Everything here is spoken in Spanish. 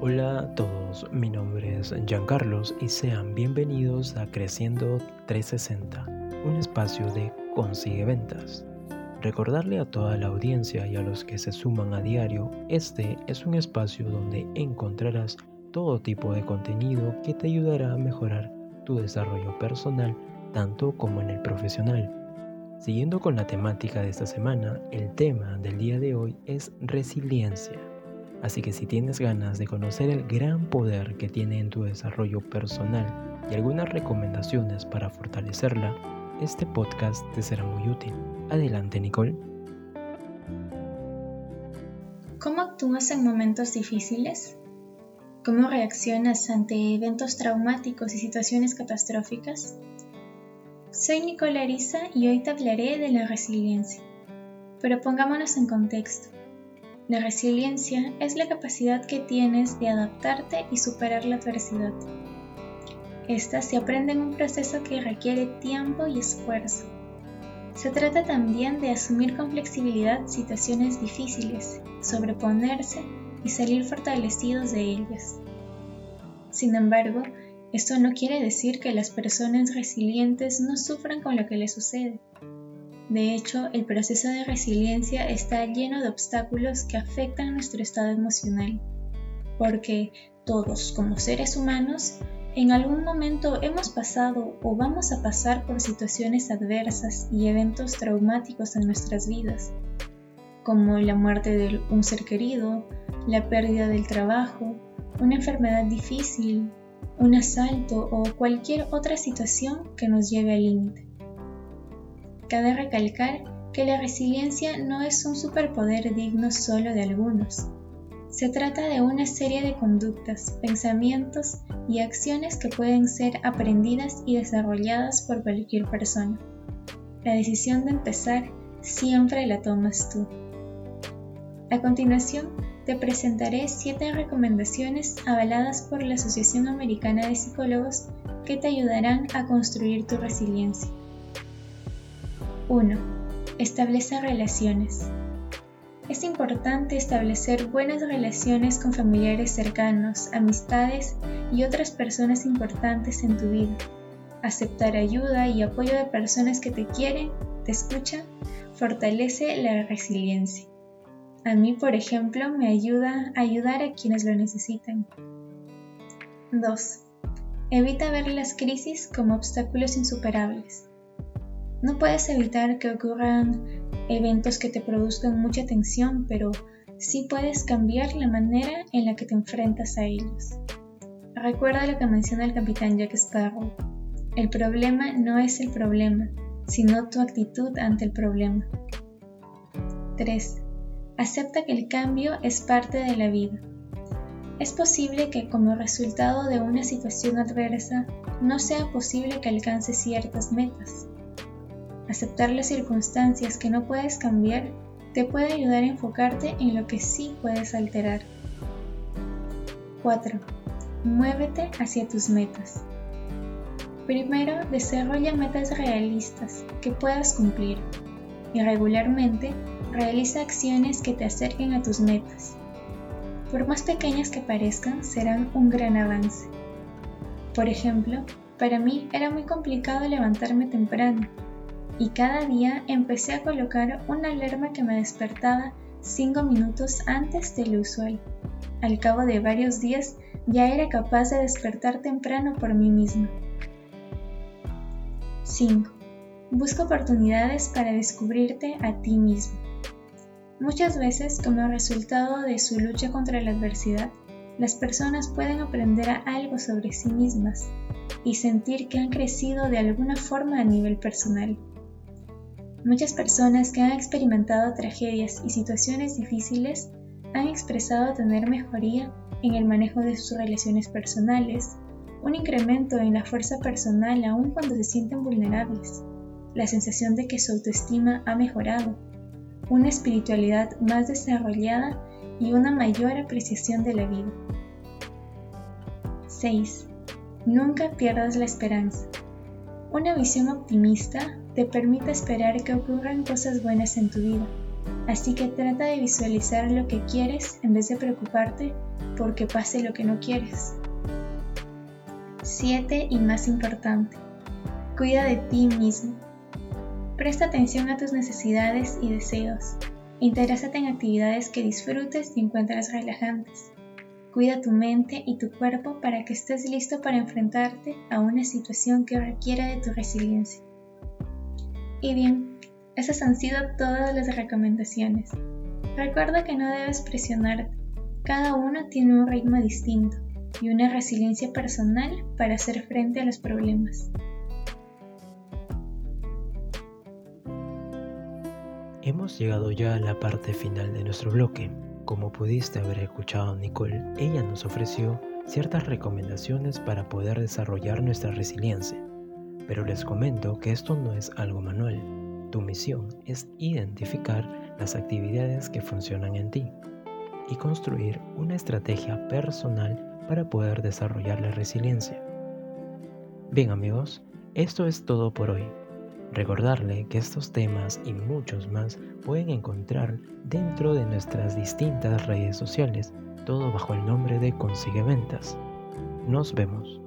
Hola a todos, mi nombre es Giancarlos y sean bienvenidos a Creciendo 360, un espacio de Consigue Ventas. Recordarle a toda la audiencia y a los que se suman a diario, este es un espacio donde encontrarás todo tipo de contenido que te ayudará a mejorar tu desarrollo personal, tanto como en el profesional. Siguiendo con la temática de esta semana, el tema del día de hoy es resiliencia. Así que si tienes ganas de conocer el gran poder que tiene en tu desarrollo personal y algunas recomendaciones para fortalecerla, este podcast te será muy útil. Adelante, Nicole. ¿Cómo actúas en momentos difíciles? ¿Cómo reaccionas ante eventos traumáticos y situaciones catastróficas? Soy Nicole Arisa y hoy te hablaré de la resiliencia. Pero pongámonos en contexto. La resiliencia es la capacidad que tienes de adaptarte y superar la adversidad. Esta se aprende en un proceso que requiere tiempo y esfuerzo. Se trata también de asumir con flexibilidad situaciones difíciles, sobreponerse y salir fortalecidos de ellas. Sin embargo, esto no quiere decir que las personas resilientes no sufran con lo que les sucede. De hecho, el proceso de resiliencia está lleno de obstáculos que afectan nuestro estado emocional, porque todos como seres humanos en algún momento hemos pasado o vamos a pasar por situaciones adversas y eventos traumáticos en nuestras vidas, como la muerte de un ser querido, la pérdida del trabajo, una enfermedad difícil, un asalto o cualquier otra situación que nos lleve al límite. Cabe recalcar que la resiliencia no es un superpoder digno solo de algunos. Se trata de una serie de conductas, pensamientos y acciones que pueden ser aprendidas y desarrolladas por cualquier persona. La decisión de empezar siempre la tomas tú. A continuación, te presentaré siete recomendaciones avaladas por la Asociación Americana de Psicólogos que te ayudarán a construir tu resiliencia. 1. Establece relaciones. Es importante establecer buenas relaciones con familiares cercanos, amistades y otras personas importantes en tu vida. Aceptar ayuda y apoyo de personas que te quieren, te escuchan, fortalece la resiliencia. A mí, por ejemplo, me ayuda a ayudar a quienes lo necesitan. 2. Evita ver las crisis como obstáculos insuperables. No puedes evitar que ocurran eventos que te produzcan mucha tensión, pero sí puedes cambiar la manera en la que te enfrentas a ellos. Recuerda lo que menciona el capitán Jack Sparrow. El problema no es el problema, sino tu actitud ante el problema. 3. Acepta que el cambio es parte de la vida. Es posible que como resultado de una situación adversa no sea posible que alcances ciertas metas, Aceptar las circunstancias que no puedes cambiar te puede ayudar a enfocarte en lo que sí puedes alterar. 4. Muévete hacia tus metas. Primero, desarrolla metas realistas que puedas cumplir y regularmente realiza acciones que te acerquen a tus metas. Por más pequeñas que parezcan, serán un gran avance. Por ejemplo, para mí era muy complicado levantarme temprano y cada día empecé a colocar una alarma que me despertaba 5 minutos antes de lo usual. Al cabo de varios días ya era capaz de despertar temprano por mí misma. 5. Busca oportunidades para descubrirte a ti mismo. Muchas veces, como resultado de su lucha contra la adversidad, las personas pueden aprender algo sobre sí mismas y sentir que han crecido de alguna forma a nivel personal. Muchas personas que han experimentado tragedias y situaciones difíciles han expresado tener mejoría en el manejo de sus relaciones personales, un incremento en la fuerza personal aun cuando se sienten vulnerables, la sensación de que su autoestima ha mejorado, una espiritualidad más desarrollada y una mayor apreciación de la vida. 6. Nunca pierdas la esperanza. Una visión optimista te permite esperar que ocurran cosas buenas en tu vida, Así que trata de visualizar lo que quieres en vez de preocuparte porque pase lo que no quieres. 7. Y más importante, cuida de ti mismo. Presta atención a tus necesidades y deseos. Interésate en actividades que disfrutes y encuentres relajantes. Cuida tu mente y tu cuerpo para que estés listo para enfrentarte a una situación que requiera de tu resiliencia. Y bien, esas han sido todas las recomendaciones. Recuerda que no debes presionarte. Cada uno tiene un ritmo distinto y una resiliencia personal para hacer frente a los problemas. Hemos llegado ya a la parte final de nuestro bloque. Como pudiste haber escuchado Nicole, ella nos ofreció ciertas recomendaciones para poder desarrollar nuestra resiliencia. Pero les comento que esto no es algo manual, tu misión es identificar las actividades que funcionan en ti y construir una estrategia personal para poder desarrollar la resiliencia. Bien amigos, esto es todo por hoy. Recordarle que estos temas y muchos más pueden encontrar dentro de nuestras distintas redes sociales, todo bajo el nombre de Consigue Ventas. Nos vemos.